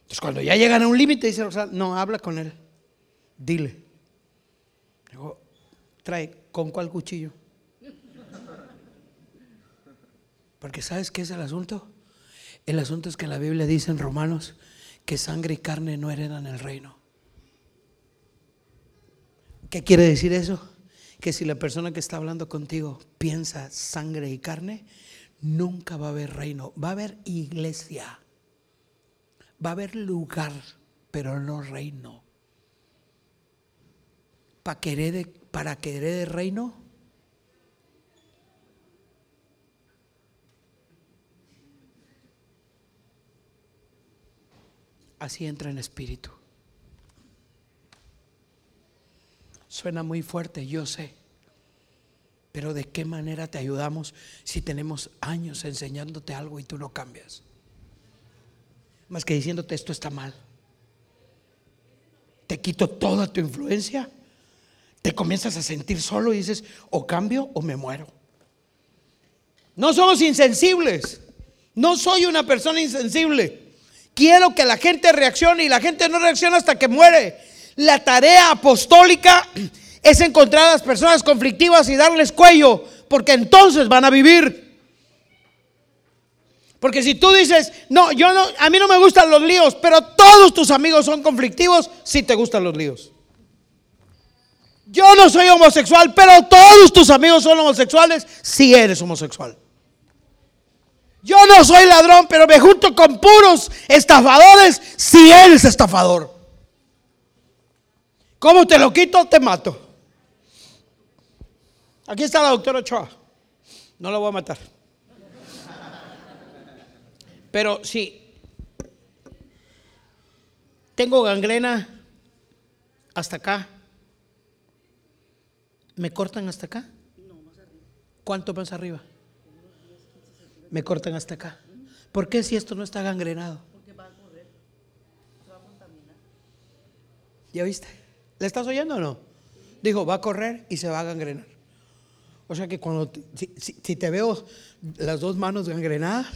Entonces cuando ya llegan a un límite, dice no, habla con él. Dile. Trae, ¿con cuál cuchillo? Porque ¿sabes qué es el asunto? El asunto es que la Biblia dice en Romanos que sangre y carne no heredan el reino. ¿Qué quiere decir eso? Que si la persona que está hablando contigo piensa sangre y carne, nunca va a haber reino, va a haber iglesia va a haber lugar, pero no reino. Para querer para querer reino, así entra en espíritu. Suena muy fuerte, yo sé. Pero ¿de qué manera te ayudamos si tenemos años enseñándote algo y tú no cambias? más que diciéndote esto está mal. Te quito toda tu influencia. Te comienzas a sentir solo y dices, o cambio o me muero. No somos insensibles. No soy una persona insensible. Quiero que la gente reaccione y la gente no reacciona hasta que muere. La tarea apostólica es encontrar a las personas conflictivas y darles cuello, porque entonces van a vivir. Porque si tú dices, no, yo no, a mí no me gustan los líos, pero todos tus amigos son conflictivos, sí te gustan los líos. Yo no soy homosexual, pero todos tus amigos son homosexuales, sí eres homosexual. Yo no soy ladrón, pero me junto con puros estafadores, si eres estafador. ¿Cómo te lo quito? Te mato. Aquí está la doctora Ochoa. No la voy a matar. Pero si tengo gangrena hasta acá, ¿me cortan hasta acá? ¿Cuánto más arriba? Me cortan hasta acá. ¿Por qué si esto no está gangrenado? Porque va a correr, se va a contaminar. ¿Ya viste? ¿Le estás oyendo o no? Dijo, va a correr y se va a gangrenar. O sea que cuando, si te veo las dos manos gangrenadas,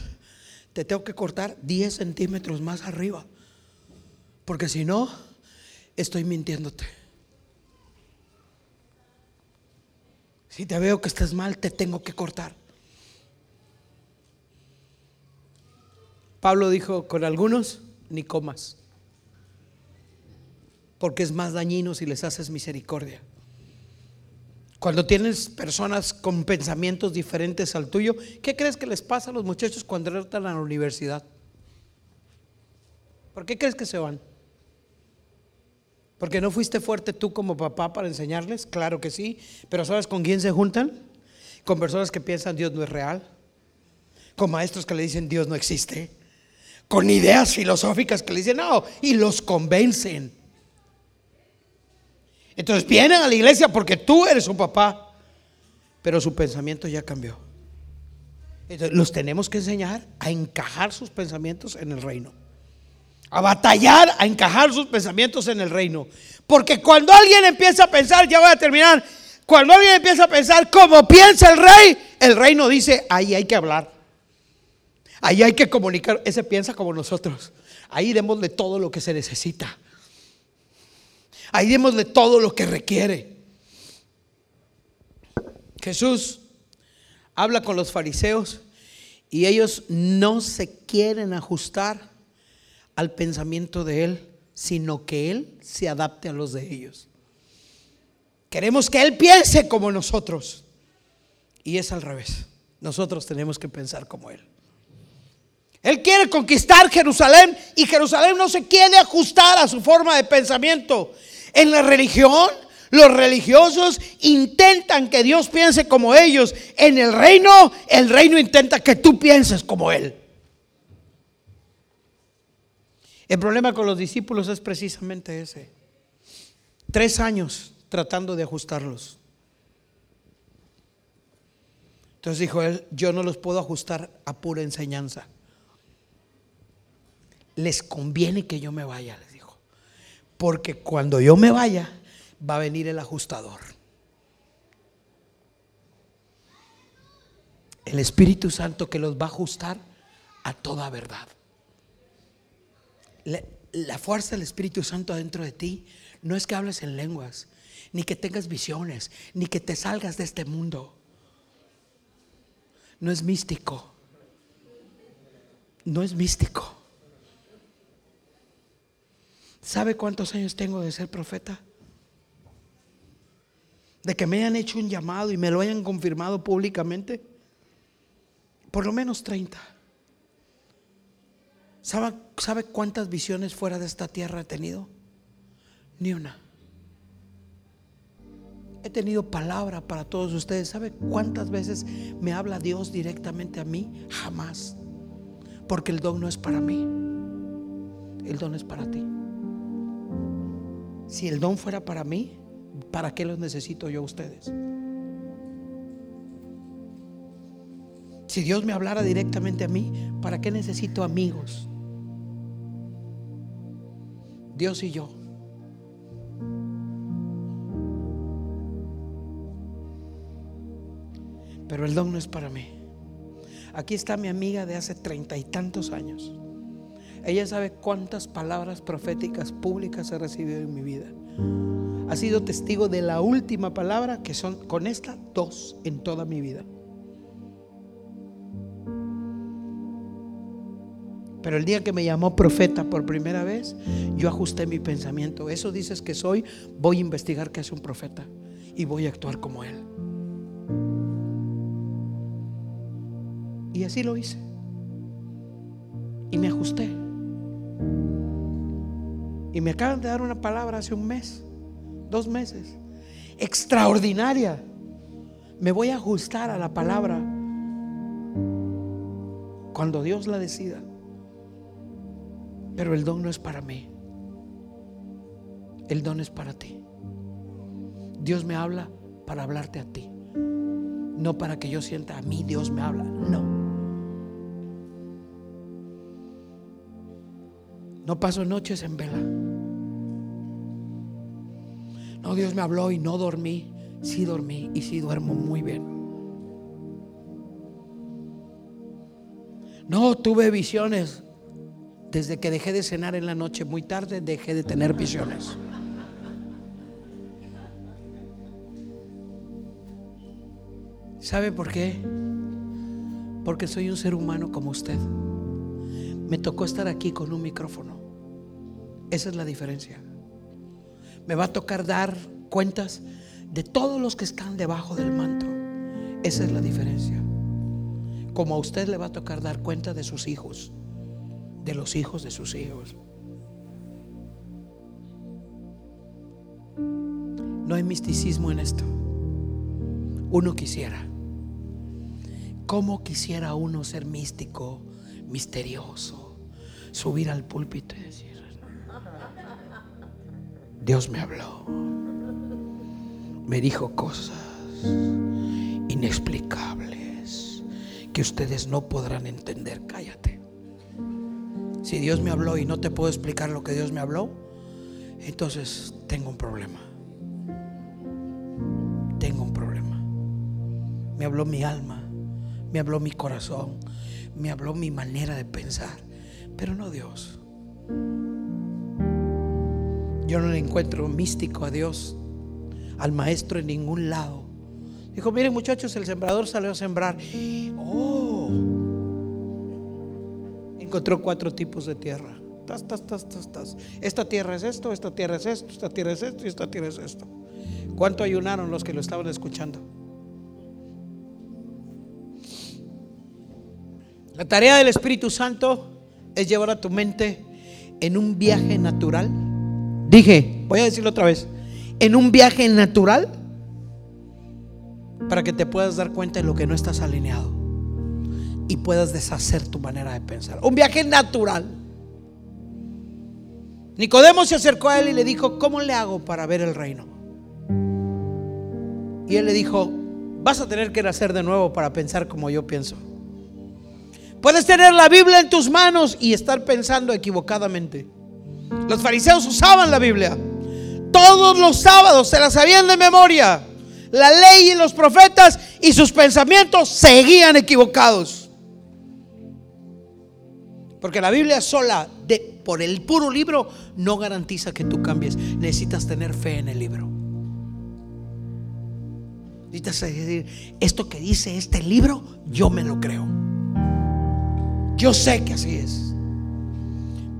te tengo que cortar 10 centímetros más arriba. Porque si no, estoy mintiéndote. Si te veo que estás mal, te tengo que cortar. Pablo dijo, con algunos ni comas, porque es más dañino si les haces misericordia. Cuando tienes personas con pensamientos diferentes al tuyo, ¿qué crees que les pasa a los muchachos cuando entran a la universidad? ¿Por qué crees que se van? ¿Porque no fuiste fuerte tú como papá para enseñarles? Claro que sí. Pero ¿sabes con quién se juntan? Con personas que piensan Dios no es real. Con maestros que le dicen Dios no existe. Con ideas filosóficas que le dicen no. Y los convencen. Entonces vienen a la iglesia porque tú eres un papá. Pero su pensamiento ya cambió. Entonces los tenemos que enseñar a encajar sus pensamientos en el reino a batallar, a encajar sus pensamientos en el reino. Porque cuando alguien empieza a pensar, ya voy a terminar, cuando alguien empieza a pensar como piensa el rey, el reino dice, ahí hay que hablar. Ahí hay que comunicar. Ese piensa como nosotros. Ahí démosle todo lo que se necesita. Ahí démosle todo lo que requiere. Jesús habla con los fariseos y ellos no se quieren ajustar al pensamiento de Él, sino que Él se adapte a los de ellos. Queremos que Él piense como nosotros. Y es al revés. Nosotros tenemos que pensar como Él. Él quiere conquistar Jerusalén y Jerusalén no se quiere ajustar a su forma de pensamiento. En la religión, los religiosos intentan que Dios piense como ellos. En el reino, el reino intenta que tú pienses como Él. El problema con los discípulos es precisamente ese. Tres años tratando de ajustarlos. Entonces dijo él, yo no los puedo ajustar a pura enseñanza. Les conviene que yo me vaya, les dijo. Porque cuando yo me vaya, va a venir el ajustador. El Espíritu Santo que los va a ajustar a toda verdad la, fuerza del Espíritu Santo dentro de ti no es que hables en lenguas, ni que tengas visiones, ni que te salgas de este mundo. No es místico. No es místico. ¿Sabe cuántos años tengo de ser profeta? De que me hayan hecho un llamado y me lo hayan confirmado públicamente. Por lo menos 30. ¿Sabe, cuántas visiones fuera de esta tierra he tenido? Ni una. He tenido palabra para todos ustedes. ¿Sabe cuántas veces me habla Dios directamente a mí? Jamás. Porque el don no es para mí. El don es para ti. Si el don fuera para mí, ¿para qué los necesito yo a ustedes? Si Dios me hablara directamente a mí, ¿para qué necesito amigos? Dios y yo. Pero el don no es para mí. Aquí está mi amiga de hace treinta y tantos años. Ella sabe cuántas palabras proféticas públicas he recibido en mi vida. Ha sido testigo de la última palabra, que son con esta dos en toda mi vida. Pero el día que me llamó profeta por primera vez, yo ajusté mi pensamiento. Eso dices que soy, voy a investigar qué es un profeta y voy a actuar como él. Y así lo hice. Y me ajusté. Y me acaban de dar una palabra hace un mes, dos meses, extraordinaria. Me voy a ajustar a la palabra cuando Dios la decida. Pero el don no es para mí. El don es para ti. Dios me habla para hablarte a ti. No para que yo sienta a mí Dios me habla. No. No paso noches en vela. No, Dios me habló y no dormí. Sí dormí y sí duermo muy bien. No tuve visiones. Desde que dejé de cenar en la noche muy tarde, dejé de tener visiones. ¿Sabe por qué? Porque soy un ser humano como usted. Me tocó estar aquí con un micrófono. Esa es la diferencia me va a tocar dar cuentas de todos los que están debajo del manto. Esa es la diferencia. Como a usted le va a tocar dar cuenta de sus hijos, de los hijos de sus hijos. No hay misticismo en esto. Uno quisiera. ¿Cómo quisiera uno ser místico, misterioso, subir al púlpito y decir? Dios me habló, me dijo cosas inexplicables que ustedes no podrán entender? Cállate. Si Dios me habló y no te puedo explicar lo que Dios me habló, entonces tengo un problema. Tengo un problema. Me habló mi alma, me habló mi corazón, me habló mi manera de pensar, pero no Dios. Yo no le encuentro místico a Dios, al maestro en ningún lado. Dijo, miren muchachos, el sembrador salió a sembrar. Oh, encontró cuatro tipos de tierra. Esta tierra es esto, esta tierra es esto, esta tierra es esto y esta tierra es esto. ¿Cuánto ayunaron los que lo estaban escuchando? La tarea del Espíritu Santo es llevar a tu mente en un viaje natural. Dije, voy a decirlo otra vez, en un viaje natural para que te puedas dar cuenta de lo que no estás alineado y puedas deshacer tu manera de pensar. Un viaje natural. Nicodemo se acercó a él y le dijo, ¿cómo le hago para ver el reino? Y él le dijo, vas a tener que nacer de nuevo para pensar como yo pienso. Puedes tener la Biblia en tus manos y estar pensando equivocadamente. Los fariseos usaban la Biblia. Todos los sábados se la sabían de memoria. La ley y los profetas y sus pensamientos seguían equivocados. Porque la Biblia sola, de, por el puro libro, no garantiza que tú cambies. Necesitas tener fe en el libro. Necesitas decir, esto que dice este libro, yo me lo creo. Yo sé que así es.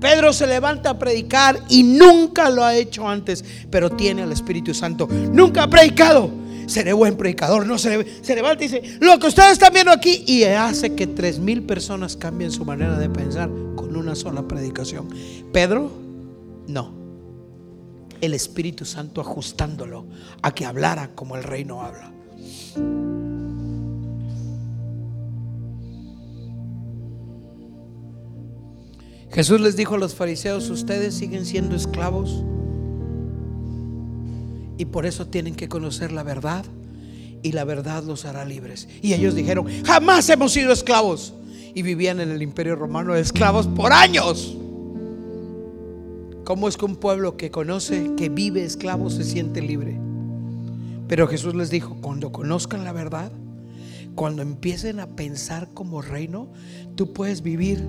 Pedro se levanta a predicar y nunca lo ha hecho antes, pero tiene al Espíritu Santo. Nunca ha predicado. Seré buen predicador. No se, se levanta y dice, lo que ustedes están viendo aquí, y hace que tres mil personas cambien su manera de pensar con una sola predicación. Pedro, no. El Espíritu Santo ajustándolo a que hablara como el reino habla. Jesús les dijo a los fariseos, ustedes siguen siendo esclavos y por eso tienen que conocer la verdad y la verdad los hará libres. Y ellos dijeron, jamás hemos sido esclavos. Y vivían en el imperio romano esclavos por años. ¿Cómo es que un pueblo que conoce, que vive esclavo, se siente libre? Pero Jesús les dijo, cuando conozcan la verdad, cuando empiecen a pensar como reino, tú puedes vivir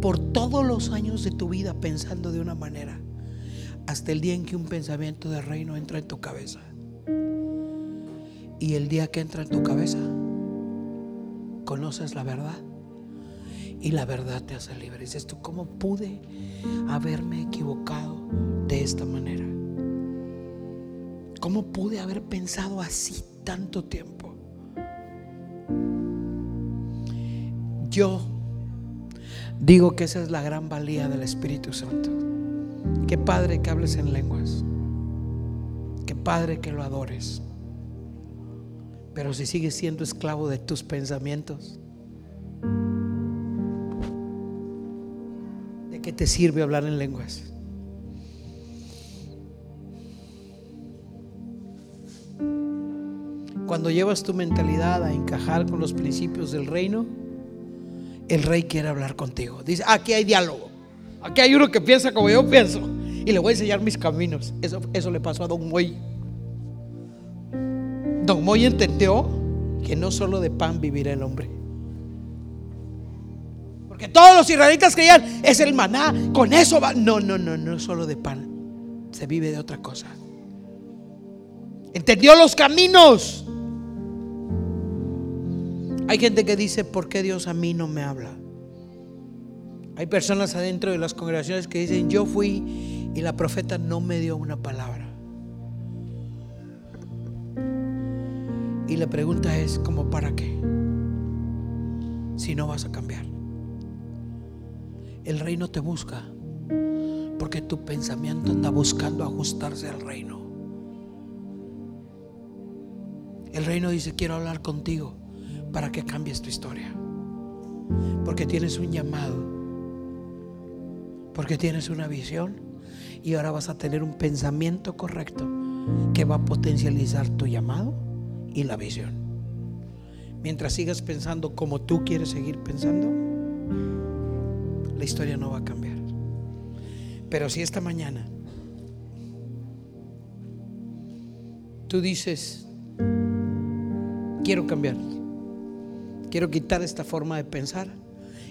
por todos los años de tu vida pensando de una manera, hasta el día en que un pensamiento de reino entra en tu cabeza. Y el día que entra en tu cabeza, conoces la verdad. Y la verdad te hace libre. Dices tú, ¿cómo pude haberme equivocado de esta manera? ¿Cómo pude haber pensado así tanto tiempo? Yo Digo que esa es la gran valía del Espíritu Santo. Qué padre que hables en lenguas. Qué padre que lo adores. Pero si sigues siendo esclavo de tus pensamientos, ¿de qué te sirve hablar en lenguas? Cuando llevas tu mentalidad a encajar con los principios del reino, el rey quiere hablar contigo. Dice, aquí hay diálogo. Aquí hay uno que piensa como yo pienso. Y le voy a enseñar mis caminos. Eso, eso le pasó a Don Moy. Don Moy entendió que no solo de pan vivirá el hombre. Porque todos los israelitas creían, es el maná, con eso va. No, no, no, no solo de pan. Se vive de otra cosa. Entendió los caminos. Hay gente que dice, ¿por qué Dios a mí no me habla? Hay personas adentro de las congregaciones que dicen, yo fui y la profeta no me dio una palabra. Y la pregunta es, ¿cómo para qué? Si no vas a cambiar. El reino te busca porque tu pensamiento anda buscando ajustarse al reino. El reino dice, quiero hablar contigo para que cambies tu historia. Porque tienes un llamado. Porque tienes una visión. Y ahora vas a tener un pensamiento correcto que va a potencializar tu llamado y la visión. Mientras sigas pensando como tú quieres seguir pensando, la historia no va a cambiar. Pero si esta mañana tú dices, quiero cambiar, quiero quitar esta forma de pensar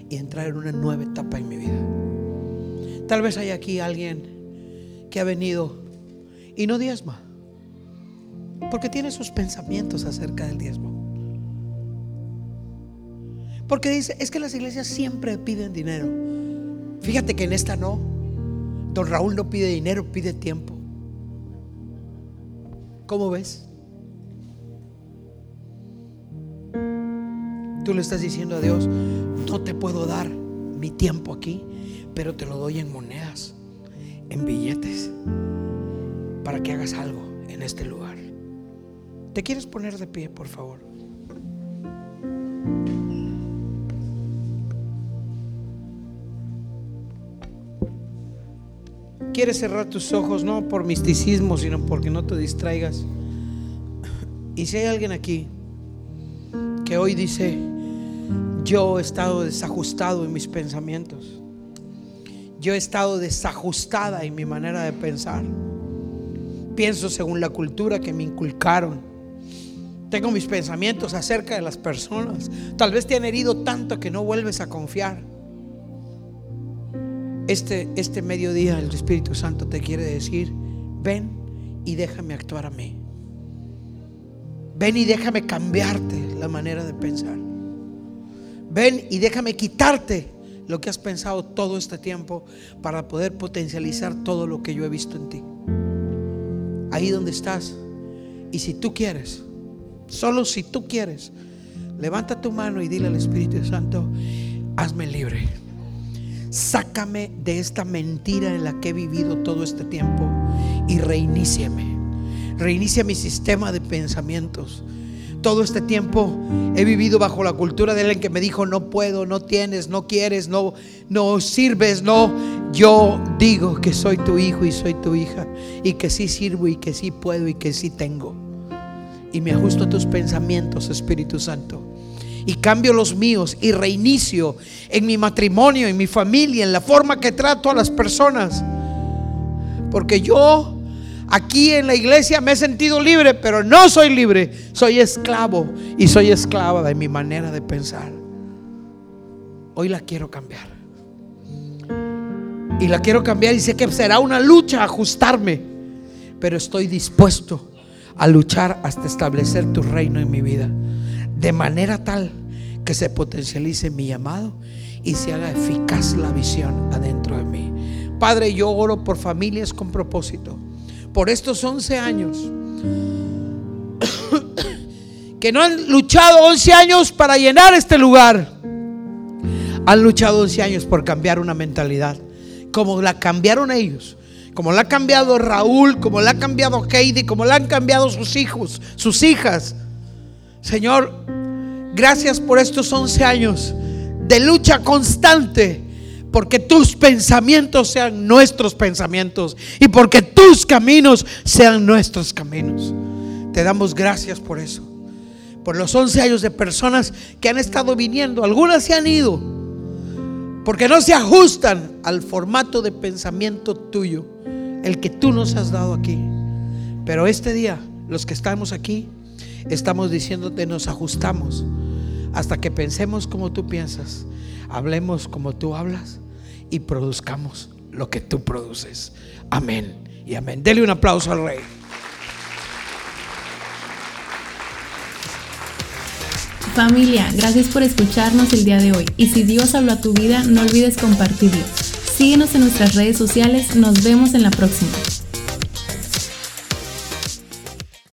y entrar en una nueva etapa en mi vida. Tal vez hay aquí alguien que ha venido y no diezma, porque tiene sus pensamientos acerca del diezmo. Porque dice, es que las iglesias siempre piden dinero. Fíjate que en esta no. Don Raúl no pide dinero, pide tiempo. ¿Cómo ves? Tú le estás diciendo a Dios, no te puedo dar mi tiempo aquí, pero te lo doy en monedas, en billetes, para que hagas algo en este lugar. ¿Te quieres poner de pie, por favor? quieres cerrar tus ojos, no por misticismo, sino porque no te distraigas. Y si hay alguien aquí que hoy dice, yo he estado desajustado en mis pensamientos, yo he estado desajustada en mi manera de pensar, pienso según la cultura que me inculcaron, tengo mis pensamientos acerca de las personas, tal vez te han herido tanto que no vuelves a confiar. Este, este mediodía el Espíritu Santo te quiere decir, ven y déjame actuar a mí. Ven y déjame cambiarte la manera de pensar. Ven y déjame quitarte lo que has pensado todo este tiempo para poder potencializar todo lo que yo he visto en ti. Ahí donde estás. Y si tú quieres, solo si tú quieres, levanta tu mano y dile al Espíritu Santo, hazme libre. Sácame de esta mentira en la que he vivido todo este tiempo y reiníciame. Reinicia mi sistema de pensamientos. Todo este tiempo he vivido bajo la cultura de alguien que me dijo no puedo, no tienes, no quieres, no no sirves, no. Yo digo que soy tu hijo y soy tu hija y que sí sirvo y que sí puedo y que sí tengo. Y me ajusto a tus pensamientos, Espíritu Santo y cambio los míos y reinicio en mi matrimonio, en mi familia, en la forma que trato a las personas. Porque yo aquí en la iglesia me he sentido libre, pero no soy libre, soy esclavo y soy esclava de mi manera de pensar. Hoy la quiero cambiar. Y la quiero cambiar y sé que será una lucha ajustarme, pero estoy dispuesto a luchar hasta establecer tu reino en mi vida de manera tal que se potencialice mi llamado y se haga eficaz la visión adentro de mí. Padre, yo oro por familias con propósito. Por estos 11 años que no han luchado 11 años para llenar este lugar. Han luchado 11 años por cambiar una mentalidad, como la cambiaron ellos, como la ha cambiado Raúl, como la ha cambiado Heidi, como la han cambiado sus hijos, sus hijas. Señor, gracias por estos 11 años de lucha constante. Porque tus pensamientos sean nuestros pensamientos y porque tus caminos sean nuestros caminos. Te damos gracias por eso. Por los 11 años de personas que han estado viniendo. Algunas se han ido porque no se ajustan al formato de pensamiento tuyo, el que tú nos has dado aquí. Pero este día, los que estamos aquí, estamos diciéndote nos ajustamos hasta que pensemos como tú piensas, hablemos como tú hablas y produzcamos lo que tú produces. Amén y amén. Dele un aplauso al rey. Familia, gracias por escucharnos el día de hoy. Y si Dios habló a tu vida, no olvides compartirlo. Síguenos en nuestras redes sociales. Nos vemos en la próxima.